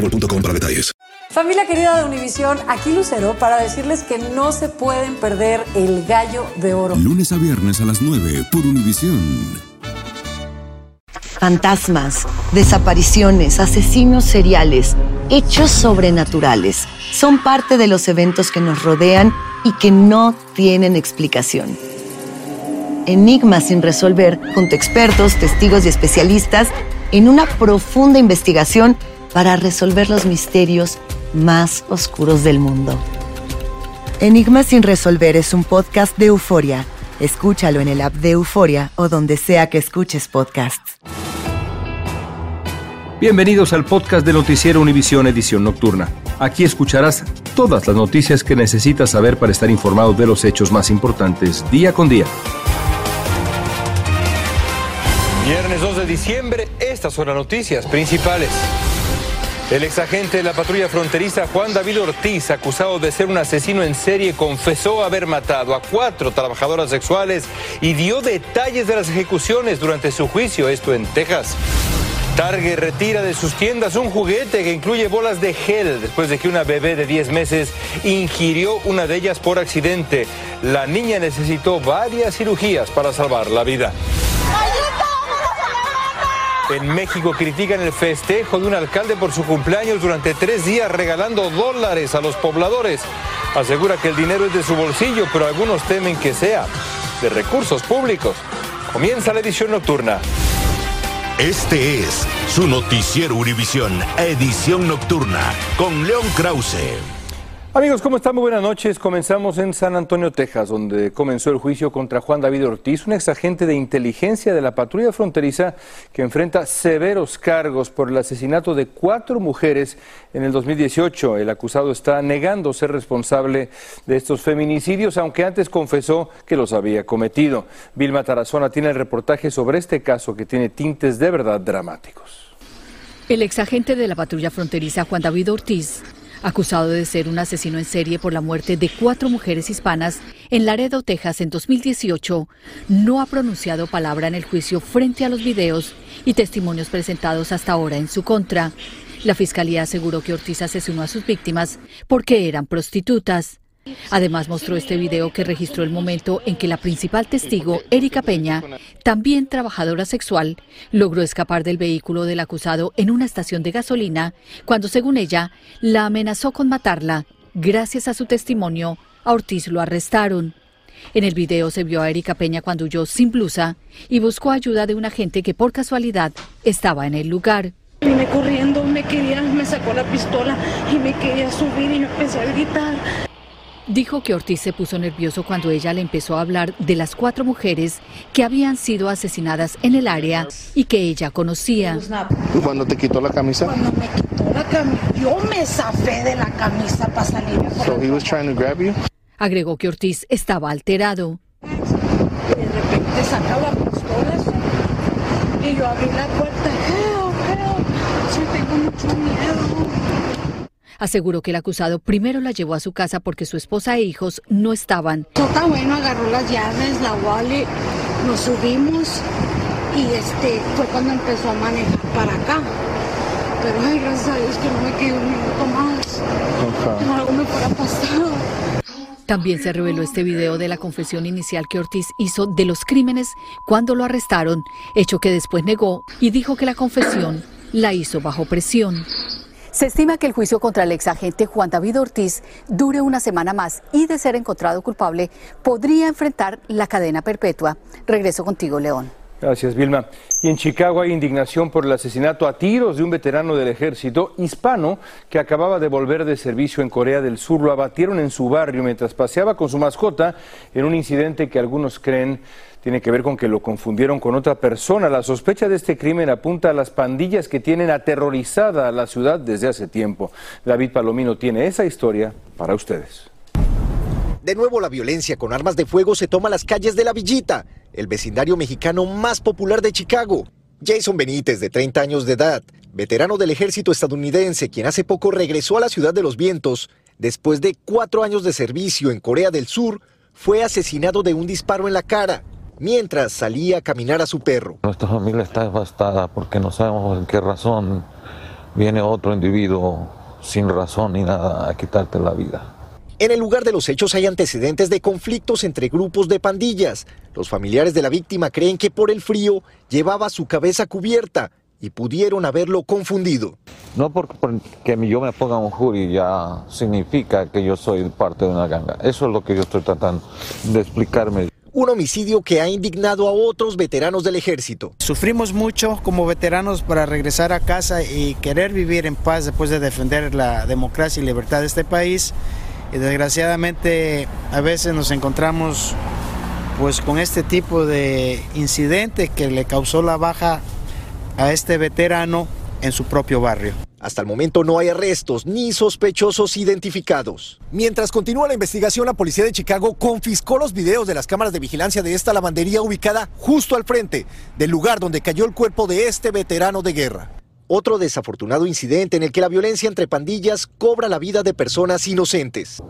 boostmobile.com para detalles. Familia querida de Univisión, aquí Lucero para decirles que no se pueden perder el gallo de oro. Lunes a viernes a las 9 por Univisión. Fantasmas, desapariciones, asesinos seriales, hechos sobrenaturales son parte de los eventos que nos rodean y que no tienen explicación. Enigmas sin resolver junto a expertos, testigos y especialistas en una profunda investigación para resolver los misterios más oscuros del mundo. Enigmas sin resolver es un podcast de euforia. Escúchalo en el app de Euforia o donde sea que escuches podcasts. Bienvenidos al podcast de Noticiero Univisión Edición Nocturna. Aquí escucharás todas las noticias que necesitas saber para estar informado de los hechos más importantes día con día. Viernes 2 de diciembre, estas son las noticias principales. El exagente de la patrulla fronteriza Juan David Ortiz, acusado de ser un asesino en serie, confesó haber matado a cuatro trabajadoras sexuales y dio detalles de las ejecuciones durante su juicio, esto en Texas. Target retira de sus tiendas un juguete que incluye bolas de gel después de que una bebé de 10 meses ingirió una de ellas por accidente. La niña necesitó varias cirugías para salvar la vida. En México critican el festejo de un alcalde por su cumpleaños durante tres días regalando dólares a los pobladores. Asegura que el dinero es de su bolsillo, pero algunos temen que sea de recursos públicos. Comienza la edición nocturna. Este es su noticiero Univisión, edición nocturna, con León Krause. Amigos, ¿cómo están? Muy buenas noches. Comenzamos en San Antonio, Texas, donde comenzó el juicio contra Juan David Ortiz, un exagente de inteligencia de la patrulla fronteriza que enfrenta severos cargos por el asesinato de cuatro mujeres en el 2018. El acusado está negando ser responsable de estos feminicidios, aunque antes confesó que los había cometido. Vilma Tarazona tiene el reportaje sobre este caso que tiene tintes de verdad dramáticos. El exagente de la patrulla fronteriza Juan David Ortiz acusado de ser un asesino en serie por la muerte de cuatro mujeres hispanas en Laredo, Texas, en 2018, no ha pronunciado palabra en el juicio frente a los videos y testimonios presentados hasta ahora en su contra. La fiscalía aseguró que Ortiz asesinó a sus víctimas porque eran prostitutas. Además mostró este video que registró el momento en que la principal testigo, Erika Peña, también trabajadora sexual, logró escapar del vehículo del acusado en una estación de gasolina cuando, según ella, la amenazó con matarla. Gracias a su testimonio, a Ortiz lo arrestaron. En el video se vio a Erika Peña cuando huyó sin blusa y buscó ayuda de un agente que por casualidad estaba en el lugar. Vine corriendo, me quería, me sacó la pistola y me quería subir y me empecé a gritar. Dijo que Ortiz se puso nervioso cuando ella le empezó a hablar de las cuatro mujeres que habían sido asesinadas en el área y que ella conocía. ¿Y cuando te quitó la camisa? Cuando me quitó la camisa, yo me zafé de la camisa para salirme por So he was trying to grab you? Agregó que Ortiz estaba alterado. De repente saca la pistola y yo abrí la puerta. Help, help. Sí, tengo mucho miedo. Aseguró que el acusado primero la llevó a su casa porque su esposa e hijos no estaban. Está bueno, agarró las llaves, la wallet, nos subimos y este fue cuando empezó a manejar para acá. Pero ay, gracias a Dios que no me quedé un minuto más. Que no algo me fuera pasado. También se reveló este video de la confesión inicial que Ortiz hizo de los crímenes cuando lo arrestaron, hecho que después negó y dijo que la confesión la hizo bajo presión. Se estima que el juicio contra el exagente Juan David Ortiz dure una semana más y de ser encontrado culpable podría enfrentar la cadena perpetua. Regreso contigo, León. Gracias, Vilma. Y en Chicago hay indignación por el asesinato a tiros de un veterano del ejército hispano que acababa de volver de servicio en Corea del Sur. Lo abatieron en su barrio mientras paseaba con su mascota en un incidente que algunos creen tiene que ver con que lo confundieron con otra persona. La sospecha de este crimen apunta a las pandillas que tienen aterrorizada a la ciudad desde hace tiempo. David Palomino tiene esa historia para ustedes. De nuevo la violencia con armas de fuego se toma las calles de la Villita, el vecindario mexicano más popular de Chicago. Jason Benítez, de 30 años de edad, veterano del ejército estadounidense, quien hace poco regresó a la ciudad de los vientos, después de cuatro años de servicio en Corea del Sur, fue asesinado de un disparo en la cara mientras salía a caminar a su perro. Nuestra familia está devastada porque no sabemos en qué razón viene otro individuo sin razón ni nada a quitarte la vida. En el lugar de los hechos hay antecedentes de conflictos entre grupos de pandillas. Los familiares de la víctima creen que por el frío llevaba su cabeza cubierta y pudieron haberlo confundido. No porque, yo me ponga un jury ya significa que yo soy parte de una ganga. Eso es lo que yo estoy tratando de explicarme. Un homicidio que ha indignado a otros veteranos del ejército. Sufrimos mucho como veteranos para regresar a casa y querer vivir en paz después de defender la democracia y libertad de este país y desgraciadamente a veces nos encontramos pues con este tipo de incidente que le causó la baja a este veterano en su propio barrio. Hasta el momento no hay arrestos ni sospechosos identificados. Mientras continúa la investigación, la policía de Chicago confiscó los videos de las cámaras de vigilancia de esta lavandería ubicada justo al frente del lugar donde cayó el cuerpo de este veterano de guerra. Otro desafortunado incidente en el que la violencia entre pandillas cobra la vida de personas inocentes.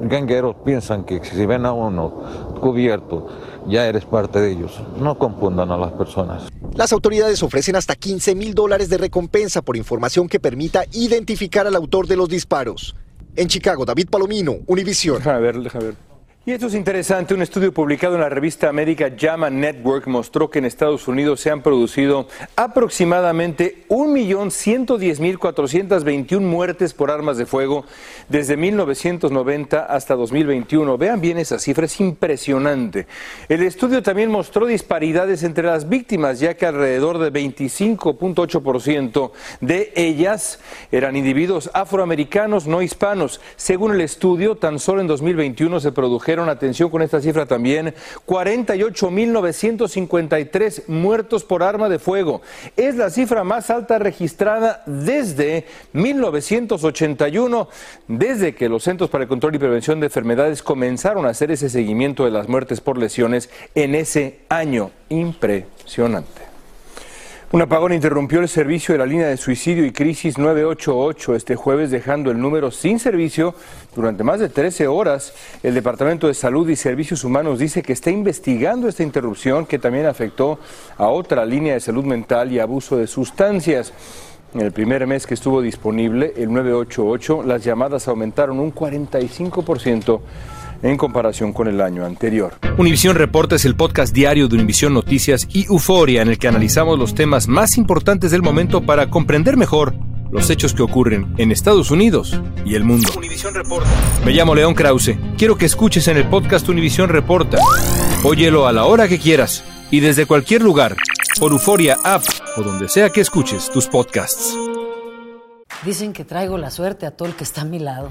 Gangueros piensan que si ven a uno cubierto, ya eres parte de ellos. No confundan a las personas. Las autoridades ofrecen hasta 15 mil dólares de recompensa por información que permita identificar al autor de los disparos. En Chicago, David Palomino, Univision. Déjame ver, déjame ver. Y esto es interesante, un estudio publicado en la revista América JAMA Network mostró que en Estados Unidos se han producido aproximadamente 1.110.421 muertes por armas de fuego desde 1990 hasta 2021. Vean bien esa cifra, es impresionante. El estudio también mostró disparidades entre las víctimas, ya que alrededor de 25.8% de ellas eran individuos afroamericanos no hispanos. Según el estudio, tan solo en 2021 se produjeron atención con esta cifra también, 48.953 muertos por arma de fuego. Es la cifra más alta registrada desde 1981, desde que los Centros para el Control y Prevención de Enfermedades comenzaron a hacer ese seguimiento de las muertes por lesiones en ese año. Impresionante. Un apagón interrumpió el servicio de la línea de suicidio y crisis 988 este jueves, dejando el número sin servicio durante más de 13 horas. El Departamento de Salud y Servicios Humanos dice que está investigando esta interrupción que también afectó a otra línea de salud mental y abuso de sustancias. En el primer mes que estuvo disponible, el 988, las llamadas aumentaron un 45% en comparación con el año anterior. Univisión Reporta es el podcast diario de Univisión Noticias y Euforia en el que analizamos los temas más importantes del momento para comprender mejor los hechos que ocurren en Estados Unidos y el mundo. Reporta. Me llamo León Krause. Quiero que escuches en el podcast Univisión Reporta. Óyelo a la hora que quieras y desde cualquier lugar, por Euforia App o donde sea que escuches tus podcasts. Dicen que traigo la suerte a todo el que está a mi lado.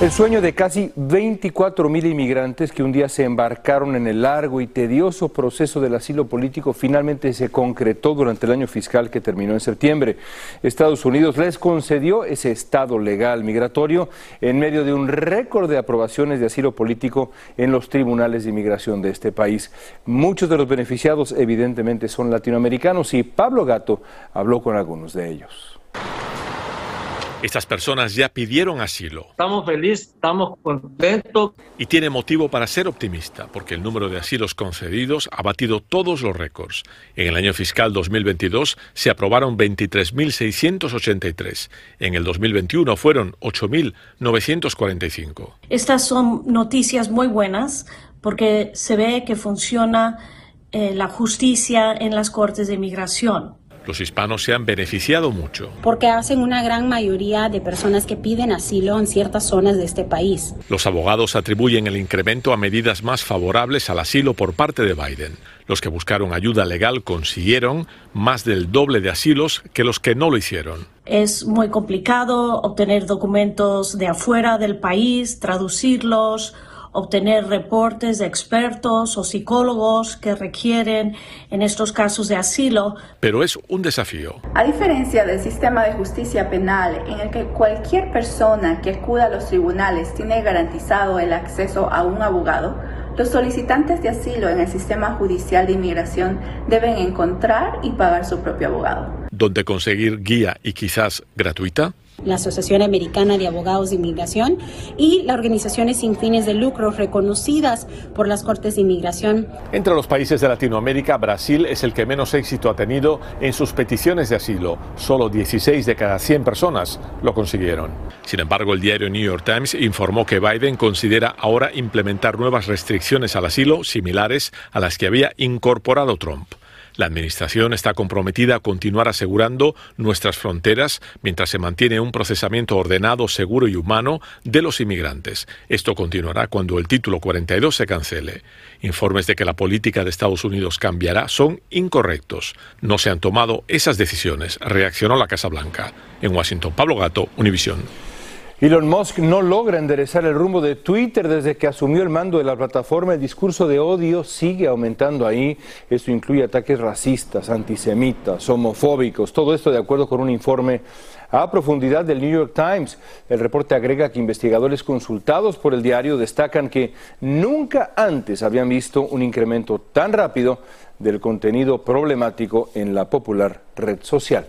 El sueño de casi 24 mil inmigrantes que un día se embarcaron en el largo y tedioso proceso del asilo político finalmente se concretó durante el año fiscal que terminó en septiembre. Estados Unidos les concedió ese estado legal migratorio en medio de un récord de aprobaciones de asilo político en los tribunales de inmigración de este país. Muchos de los beneficiados evidentemente son latinoamericanos y Pablo Gato habló con algunos de ellos. Estas personas ya pidieron asilo. Estamos felices, estamos contentos. Y tiene motivo para ser optimista, porque el número de asilos concedidos ha batido todos los récords. En el año fiscal 2022 se aprobaron 23.683. En el 2021 fueron 8.945. Estas son noticias muy buenas porque se ve que funciona eh, la justicia en las cortes de inmigración. Los hispanos se han beneficiado mucho. Porque hacen una gran mayoría de personas que piden asilo en ciertas zonas de este país. Los abogados atribuyen el incremento a medidas más favorables al asilo por parte de Biden. Los que buscaron ayuda legal consiguieron más del doble de asilos que los que no lo hicieron. Es muy complicado obtener documentos de afuera del país, traducirlos, obtener reportes de expertos o psicólogos que requieren en estos casos de asilo. Pero es un desafío. A diferencia del sistema de justicia penal en el que cualquier persona que acuda a los tribunales tiene garantizado el acceso a un abogado, los solicitantes de asilo en el sistema judicial de inmigración deben encontrar y pagar su propio abogado. ¿Dónde conseguir guía y quizás gratuita? La Asociación Americana de Abogados de Inmigración y las organizaciones sin fines de lucro reconocidas por las Cortes de Inmigración. Entre los países de Latinoamérica, Brasil es el que menos éxito ha tenido en sus peticiones de asilo. Solo 16 de cada 100 personas lo consiguieron. Sin embargo, el diario New York Times informó que Biden considera ahora implementar nuevas restricciones al asilo similares a las que había incorporado Trump. La Administración está comprometida a continuar asegurando nuestras fronteras mientras se mantiene un procesamiento ordenado, seguro y humano de los inmigrantes. Esto continuará cuando el título 42 se cancele. Informes de que la política de Estados Unidos cambiará son incorrectos. No se han tomado esas decisiones, reaccionó la Casa Blanca. En Washington, Pablo Gato, Univisión. Elon Musk no logra enderezar el rumbo de Twitter desde que asumió el mando de la plataforma. El discurso de odio sigue aumentando ahí. Esto incluye ataques racistas, antisemitas, homofóbicos. Todo esto de acuerdo con un informe a profundidad del New York Times. El reporte agrega que investigadores consultados por el diario destacan que nunca antes habían visto un incremento tan rápido del contenido problemático en la popular red social.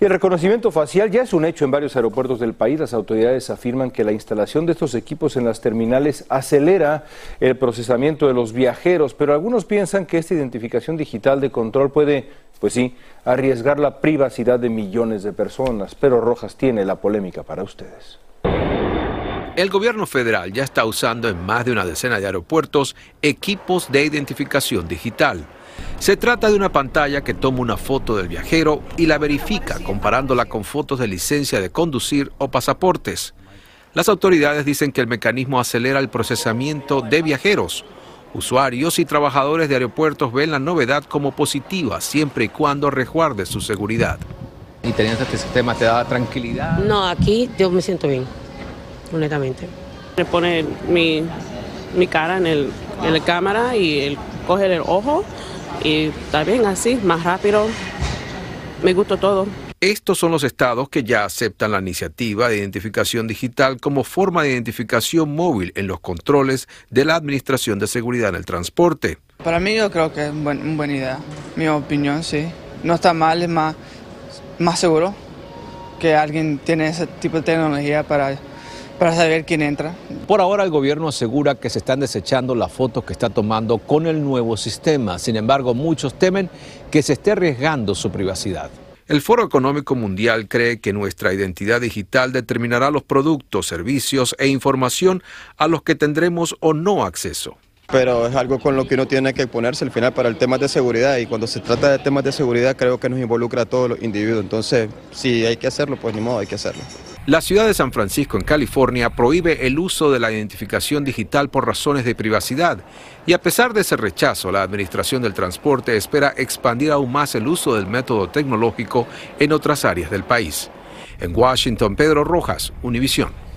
Y el reconocimiento facial ya es un hecho en varios aeropuertos del país. Las autoridades afirman que la instalación de estos equipos en las terminales acelera el procesamiento de los viajeros, pero algunos piensan que esta identificación digital de control puede, pues sí, arriesgar la privacidad de millones de personas. Pero Rojas tiene la polémica para ustedes. El gobierno federal ya está usando en más de una decena de aeropuertos equipos de identificación digital. Se trata de una pantalla que toma una foto del viajero y la verifica comparándola con fotos de licencia de conducir o pasaportes. Las autoridades dicen que el mecanismo acelera el procesamiento de viajeros. Usuarios y trabajadores de aeropuertos ven la novedad como positiva siempre y cuando resguarde su seguridad. ¿Y teniendo este sistema te da tranquilidad? No, aquí yo me siento bien, honestamente. Me pone mi, cara en, el, en la cámara y el, coge el ojo y bien así, más rápido. Me gustó todo. Estos son los estados que ya aceptan la iniciativa de identificación digital como forma de identificación móvil en los controles de la Administración de Seguridad en el Transporte. Para mí yo creo que es una buena idea, mi opinión, sí. No está mal, es más, más seguro que alguien tiene ese tipo de tecnología para para saber quién entra. Por ahora el gobierno asegura que se están desechando las fotos que está tomando con el nuevo sistema. Sin embargo, muchos temen que se esté arriesgando su privacidad. El Foro Económico Mundial cree que nuestra identidad digital determinará los productos, servicios e información a los que tendremos o no acceso. Pero es algo con lo que uno tiene que ponerse al final para el tema de seguridad y cuando se trata de temas de seguridad creo que nos involucra a todos los individuos. Entonces, si hay que hacerlo, pues ni modo, hay que hacerlo. La ciudad de San Francisco, en California, prohíbe el uso de la identificación digital por razones de privacidad. Y a pesar de ese rechazo, la Administración del Transporte espera expandir aún más el uso del método tecnológico en otras áreas del país. En Washington, Pedro Rojas, Univisión.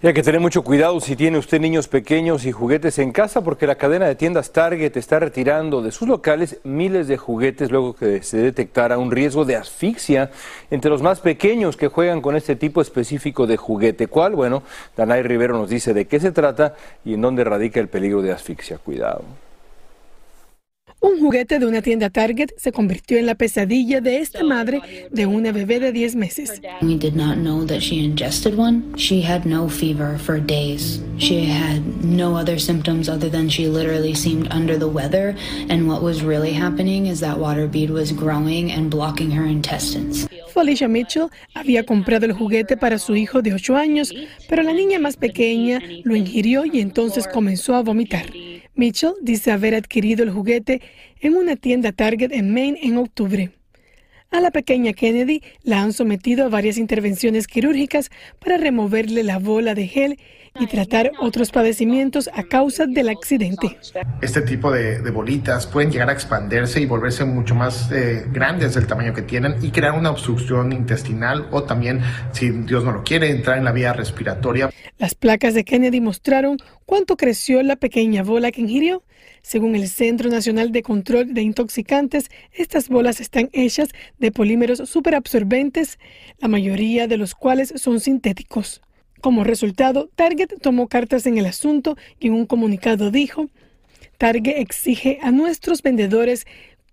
Y hay que tener mucho cuidado si tiene usted niños pequeños y juguetes en casa, porque la cadena de tiendas Target está retirando de sus locales miles de juguetes luego que se detectara un riesgo de asfixia entre los más pequeños que juegan con este tipo específico de juguete. ¿Cuál? Bueno, Danay Rivero nos dice de qué se trata y en dónde radica el peligro de asfixia. Cuidado. Juguete de una tienda Target se convirtió en la pesadilla de esta madre de una bebé de 10 meses. We did not know that she ingested one. She had no fever for days. She had no other symptoms other than she literally seemed under the weather. And what was really happening is that water bead was growing and blocking her intestines. Felicia Mitchell había comprado el juguete para su hijo de 8 años, pero la niña más pequeña lo ingirió y entonces comenzó a vomitar. Mitchell dice haber adquirido el juguete en una tienda Target en Maine en octubre. A la pequeña Kennedy la han sometido a varias intervenciones quirúrgicas para removerle la bola de gel y tratar otros padecimientos a causa del accidente. Este tipo de, bolitas pueden llegar a expandirse y volverse mucho más eh, grandes del tamaño que tienen y crear una obstrucción intestinal o también, si Dios no lo quiere, entrar en la vía respiratoria. Las placas de Kennedy mostraron cuánto creció la pequeña bola que ingirió. Según el Centro Nacional de Control de Intoxicantes, estas bolas están hechas de polímeros superabsorbentes, la mayoría de los cuales son sintéticos. Como resultado, Target tomó cartas en el asunto y en un comunicado dijo, Target exige a nuestros vendedores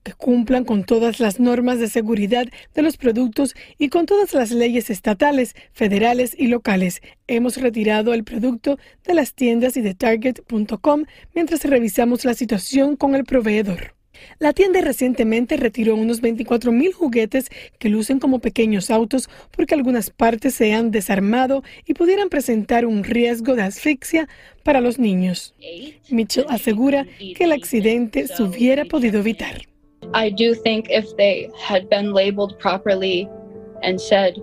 que cumplan con todas las normas de seguridad de los productos y con todas las leyes estatales, federales y locales. Hemos retirado el producto de las tiendas y de target.com mientras revisamos la situación con el proveedor. La tienda recientemente retiró unos 24 mil juguetes que lucen como pequeños autos porque algunas partes se han desarmado y pudieran presentar un riesgo de asfixia para los niños. Mitchell asegura que el accidente se hubiera podido evitar. I do think if they had been labeled properly and said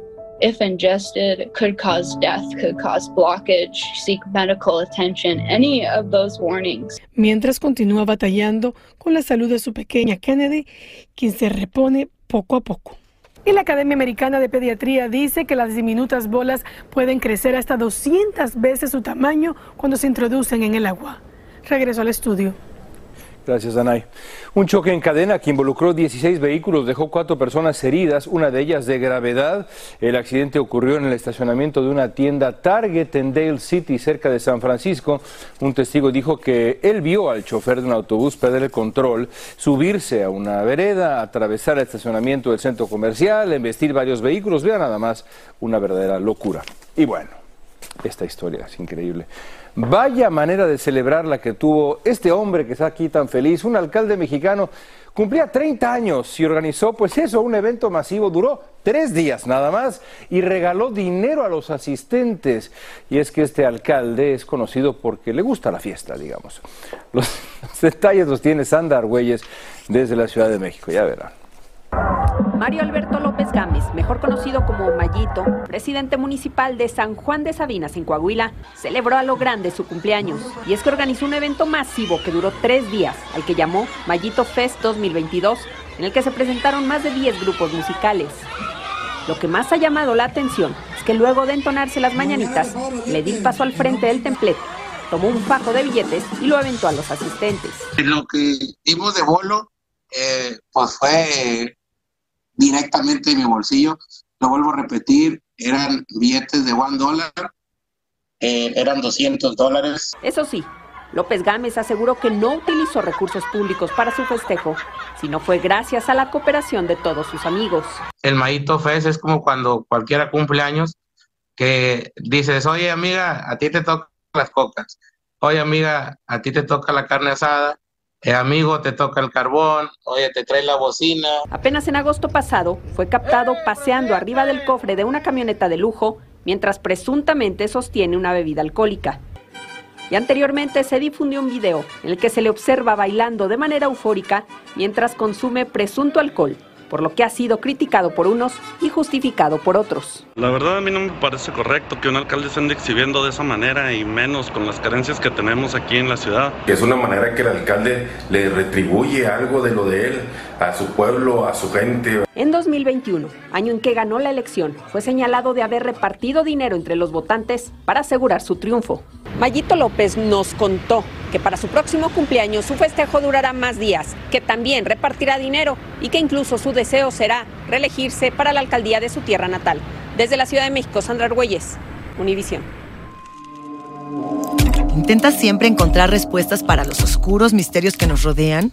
if ingested, could cause death, could cause blockage, seek medical attention, any of those warnings. Mientras continúa batallando con la salud de su pequeña Kennedy, quien se repone poco a poco. Y la Academia Americana de Pediatría dice que las diminutas bolas pueden crecer hasta 200 veces su tamaño cuando se introducen en el agua. Regreso al estudio. Gracias, Danay. Un choque en cadena que involucró 16 vehículos dejó cuatro personas heridas, una de ellas de gravedad. El accidente ocurrió en el estacionamiento de una tienda Target en Dale City, cerca de San Francisco. Un testigo dijo que él vio al chofer de un autobús perder el control, subirse a una vereda, atravesar el estacionamiento del centro comercial, embestir varios vehículos. Vea nada más, una verdadera locura. Y bueno, esta historia es increíble. Vaya manera de celebrar la que tuvo este hombre que está aquí tan feliz, un alcalde mexicano. Cumplía 30 años y organizó, pues eso, un evento masivo. Duró tres días nada más y regaló dinero a los asistentes. Y es que este alcalde es conocido porque le gusta la fiesta, digamos. Los, detalles los tiene Sandra Argüelles desde la Ciudad de México, ya verán. Mario Alberto López Gámez, mejor conocido como Mayito, presidente municipal de San Juan de Sabinas, en Coahuila, celebró a lo grande su cumpleaños. Y es que organizó un evento masivo que duró tres días, al que llamó Mayito Fest 2022, en el que se presentaron más de 10 grupos musicales. Lo que más ha llamado la atención es que luego de entonarse las mañanitas, le di paso al frente del templete, tomó un fajo de billetes y lo aventó a los asistentes. Lo que dimos de bolo, eh, pues fue directamente en mi bolsillo. Lo vuelvo a repetir, eran billetes de one dólar, eh, eran 200 dólares. Eso sí, López Gámez aseguró que no utilizó recursos públicos para su festejo, sino fue gracias a la cooperación de todos sus amigos. El Maíto Fest es como cuando cualquiera cumple años, que dices, oye amiga, a ti te tocan las cocas, oye amiga, a ti te toca la carne asada, eh, amigo, te toca el carbón, oye, te trae la bocina. Apenas en agosto pasado fue captado paseando arriba del cofre de una camioneta de lujo mientras presuntamente sostiene una bebida alcohólica. Y anteriormente se difundió un video en el que se le observa bailando de manera eufórica mientras consume presunto alcohol por lo que ha sido criticado por unos y justificado por otros. La verdad a mí no me parece correcto que un alcalde se ande exhibiendo de esa manera y menos con las carencias que tenemos aquí en la ciudad. Que es una manera que el alcalde le retribuye algo de lo de él a su pueblo, a su gente. En 2021, año en que ganó la elección, fue señalado de haber repartido dinero entre los votantes para asegurar su triunfo. Mayito López nos contó que para su próximo cumpleaños su festejo durará más días, que también repartirá dinero y que incluso su deseo será reelegirse para la alcaldía de su tierra natal. Desde la Ciudad de México, Sandra Argüelles, Univisión. ¿Intentas siempre encontrar respuestas para los oscuros misterios que nos rodean?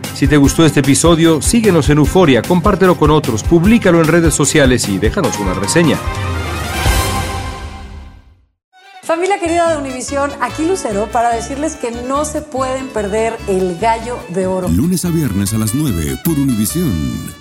Si te gustó este episodio, síguenos en Euforia, compártelo con otros, públicalo en redes sociales y déjanos una reseña. Familia querida de Univisión, aquí Lucero para decirles que no se pueden perder el gallo de oro. Lunes a viernes a las 9 por Univisión.